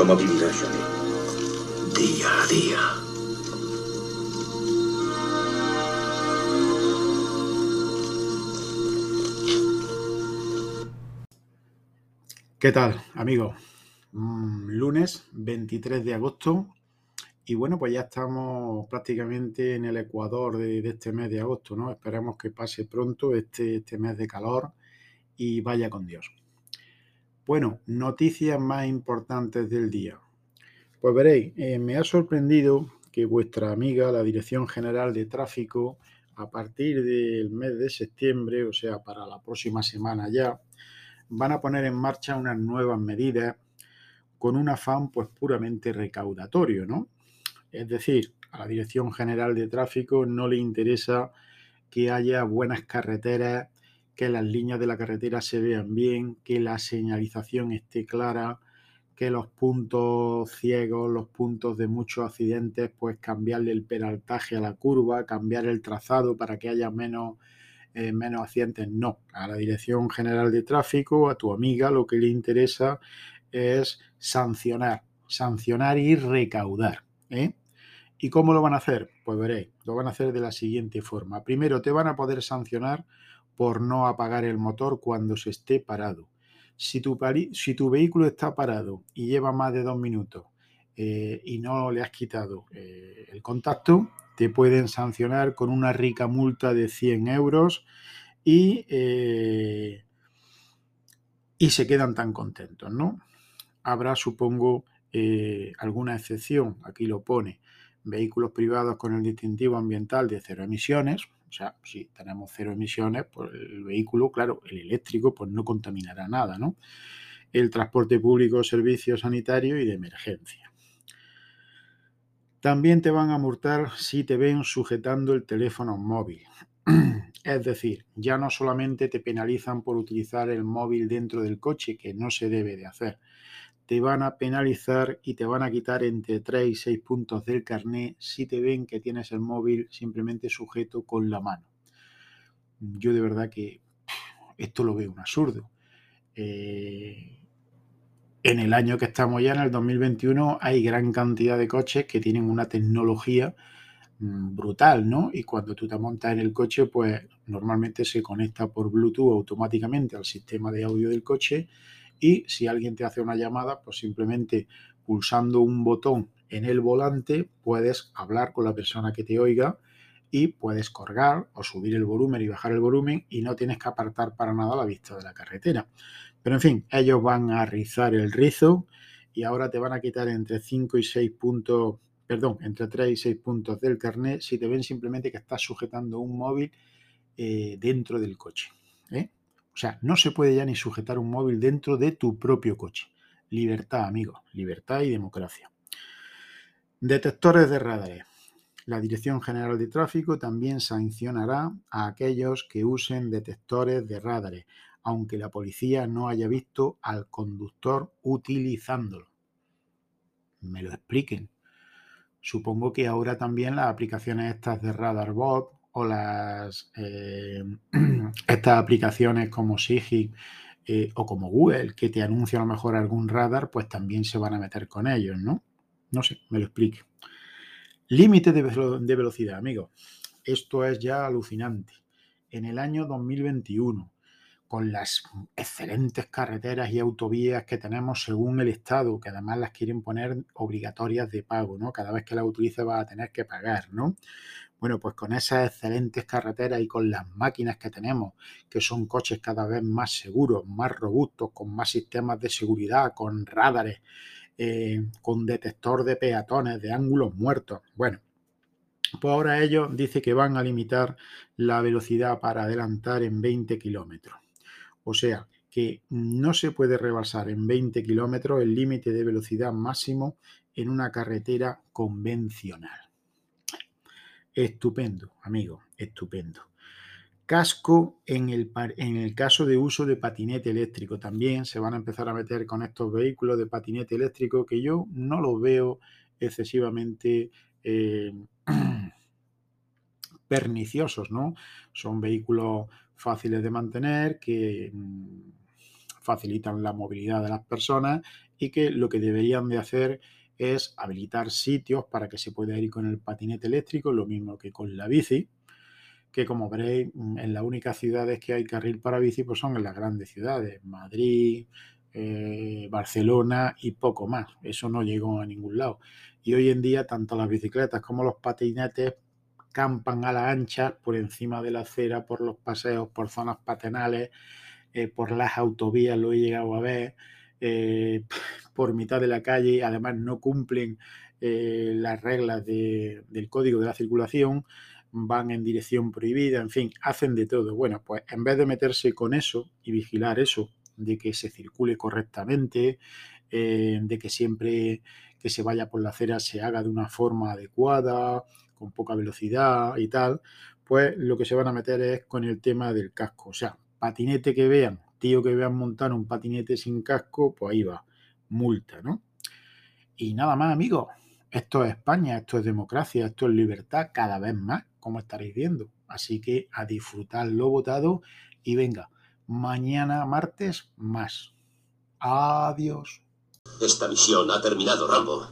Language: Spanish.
¿Cómo vivirá Johnny? Día a día. ¿Qué tal, amigos? Mm, lunes 23 de agosto y bueno, pues ya estamos prácticamente en el ecuador de, este mes de agosto, ¿no? Esperemos que pase pronto este, este mes de calor y vaya con Dios. Bueno, noticias más importantes del día. Pues veréis, eh, me ha sorprendido que vuestra amiga, la Dirección General de Tráfico, a partir del mes de septiembre, o sea, para la próxima semana ya, van a poner en marcha unas nuevas medidas con un afán pues puramente recaudatorio, ¿no? Es decir, a la Dirección General de Tráfico no le interesa que haya buenas carreteras, que las líneas de la carretera se vean bien, que la señalización esté clara, que los puntos ciegos, los puntos de muchos accidentes, pues cambiarle el peraltaje a la curva, cambiar el trazado para que haya menos eh, menos accidentes. No, a la Dirección General de Tráfico, a tu amiga, lo que le interesa es sancionar, sancionar y recaudar. ¿eh? ¿Y cómo lo van a hacer? Pues veréis, lo van a hacer de la siguiente forma. Primero, te van a poder sancionar por no apagar el motor cuando se esté parado. Si tu, si tu vehículo está parado y lleva más de dos minutos eh, y no le has quitado el contacto, te pueden sancionar con una rica multa de 100 euros y, eh, y se quedan tan contentos, ¿no? Habrá, supongo, eh, alguna excepción, aquí lo pone, vehículos privados con el distintivo ambiental de cero emisiones, o sea, si tenemos cero emisiones, pues el vehículo, claro, el eléctrico, pues no contaminará nada, ¿no? El transporte público, servicios sanitarios y de emergencia. También te van a multar si te ven sujetando el teléfono móvil. Es decir, ya no solamente te penalizan por utilizar el móvil dentro del coche, que no se debe de hacer, te van a penalizar y te van a quitar entre 3 y 6 puntos del carné si te ven que tienes el móvil simplemente sujeto con la mano. Yo de verdad que esto lo veo un absurdo. Eh, en el año que estamos ya, en el 2021, hay gran cantidad de coches que tienen una tecnología mm, brutal, ¿no? Y cuando tú te montas en el coche, pues normalmente se conecta por Bluetooth automáticamente al sistema de audio del coche y si alguien te hace una llamada, pues simplemente pulsando un botón en el volante puedes hablar con la persona que te oiga y puedes colgar o subir el volumen y bajar el volumen y no tienes que apartar para nada la vista de la carretera. Pero en fin, ellos van a rizar el rizo y ahora te van a quitar entre 5 y 6 puntos, perdón, entre 3 y 6 puntos del carnet si te ven simplemente que estás sujetando un móvil eh, dentro del coche. ¿eh? O sea, no se puede ya ni sujetar un móvil dentro de tu propio coche. Libertad, amigos, libertad y democracia. Detectores de radares. La Dirección General de Tráfico también sancionará a aquellos que usen detectores de radares, aunque la policía no haya visto al conductor utilizándolo. Me lo expliquen. Supongo que ahora también las aplicaciones estas de RadarBot o las eh, estas aplicaciones como Sigic eh, o como Google que te anuncia a lo mejor algún radar, pues también se van a meter con ellos, ¿no? No sé, me lo explique. Límite de, de velocidad, amigos. Esto es ya alucinante. En el año 2021 con las excelentes carreteras y autovías que tenemos según el Estado, que además las quieren poner obligatorias de pago, ¿no? Cada vez que las utilices vas a tener que pagar, ¿no? Bueno, pues con esas excelentes carreteras y con las máquinas que tenemos, que son coches cada vez más seguros, más robustos, con más sistemas de seguridad, con radares, eh, con detector de peatones, de ángulos muertos. Bueno, pues ahora ellos dicen que van a limitar la velocidad para adelantar en 20 kilómetros. O sea, que no se puede rebasar en 20 kilómetros el límite de velocidad máximo en una carretera convencional. Estupendo, amigo, estupendo. Casco en el, en el, caso de uso de patinete eléctrico. También se van a empezar a meter con estos vehículos de patinete eléctrico que yo no los veo excesivamente eh, perniciosos, ¿no? Son vehículos fáciles de mantener, que mm, facilitan la movilidad de las personas y que lo que deberían de hacer es habilitar sitios para que se pueda ir con el patinete eléctrico, lo mismo que con la bici, que como veréis, mm, en las únicas ciudades que hay carril para bici pues son en las grandes ciudades, Madrid, eh, Barcelona y poco más. Eso no llegó a ningún lado. Y hoy en día tanto las bicicletas como los patinetes campan a la ancha por encima de la acera, por los paseos, por zonas patenales, eh, por las autovías, lo he llegado a ver, eh, por mitad de la calle, además no cumplen las reglas del código de la circulación, van en dirección prohibida, en fin, hacen de todo. Bueno, pues en vez de meterse con eso y vigilar eso, de que se circule correctamente, eh, de que siempre que se vaya por la acera se haga de una forma adecuada, con poca velocidad y tal, pues lo que se van a meter es con el tema del casco. O sea, patinete que vean, tío que vean montar un patinete sin casco, pues ahí va, multa, ¿no? Y nada más, amigos. Esto es España, esto es democracia, esto es libertad, cada vez más, como estaréis viendo. Así que a disfrutar lo votado y venga, mañana martes más. Adiós. Esta misión ha terminado, Rambo.